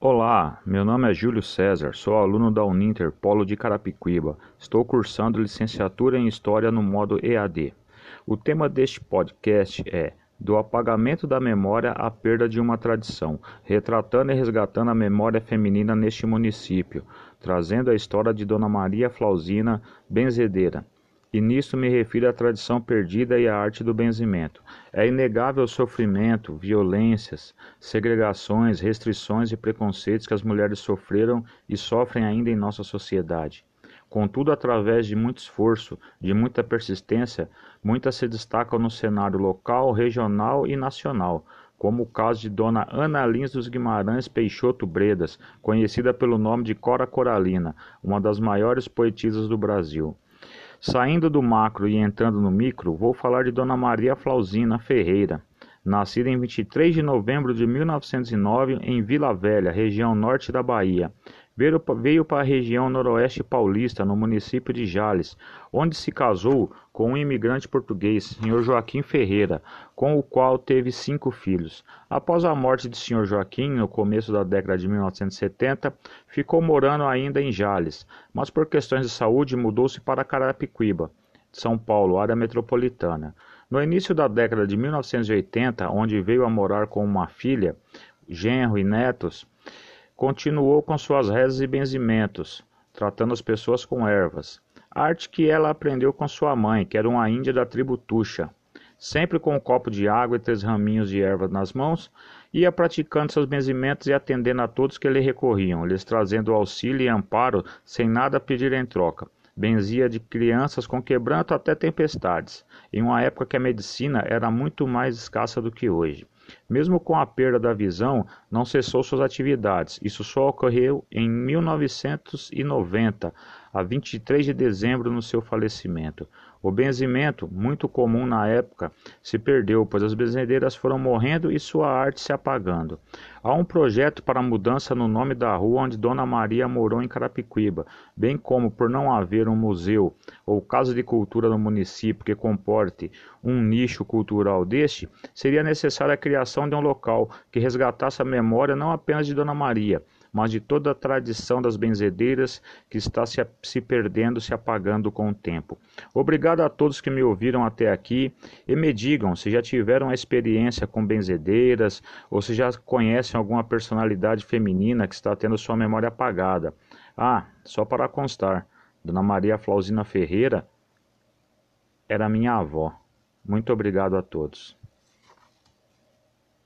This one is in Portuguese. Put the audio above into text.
Olá, meu nome é Júlio César, sou aluno da Uninter Polo de Carapicuíba. Estou cursando licenciatura em História no modo EAD. O tema deste podcast é Do apagamento da memória à perda de uma tradição, retratando e resgatando a memória feminina neste município, trazendo a história de Dona Maria Flausina Benzedeira e nisto me refiro à tradição perdida e à arte do benzimento. É inegável o sofrimento, violências, segregações, restrições e preconceitos que as mulheres sofreram e sofrem ainda em nossa sociedade. Contudo, através de muito esforço, de muita persistência, muitas se destacam no cenário local, regional e nacional, como o caso de Dona Ana Lins dos Guimarães Peixoto Bredas, conhecida pelo nome de Cora Coralina, uma das maiores poetisas do Brasil. Saindo do macro e entrando no micro, vou falar de Dona Maria Flausina Ferreira, nascida em 23 de novembro de 1909 em Vila Velha, região norte da Bahia. Veio para a região noroeste paulista, no município de Jales, onde se casou com um imigrante português, Sr. Joaquim Ferreira, com o qual teve cinco filhos. Após a morte de Sr. Joaquim, no começo da década de 1970, ficou morando ainda em Jales, mas por questões de saúde mudou-se para Carapicuíba, São Paulo, área metropolitana. No início da década de 1980, onde veio a morar com uma filha, genro e netos, Continuou com suas rezas e benzimentos, tratando as pessoas com ervas, arte que ela aprendeu com sua mãe, que era uma índia da tribo Tuxa. Sempre com um copo de água e três raminhos de erva nas mãos, ia praticando seus benzimentos e atendendo a todos que lhe recorriam, lhes trazendo auxílio e amparo sem nada pedir em troca. Benzia de crianças com quebranto até tempestades, em uma época que a medicina era muito mais escassa do que hoje. Mesmo com a perda da visão, não cessou suas atividades. Isso só ocorreu em 1990, a 23 de dezembro, no seu falecimento. O benzimento, muito comum na época, se perdeu, pois as benzedeiras foram morrendo e sua arte se apagando. Há um projeto para mudança no nome da rua onde Dona Maria morou em Carapicuíba, bem como por não haver um museu ou casa de cultura no município que comporte um nicho cultural deste, seria necessária a criação de um local que resgatasse a memória não apenas de Dona Maria, mas de toda a tradição das benzedeiras que está se, se perdendo, se apagando com o tempo. Obrigado a todos que me ouviram até aqui e me digam se já tiveram experiência com benzedeiras ou se já conhecem alguma personalidade feminina que está tendo sua memória apagada. Ah, só para constar, Dona Maria Flausina Ferreira era minha avó. Muito obrigado a todos.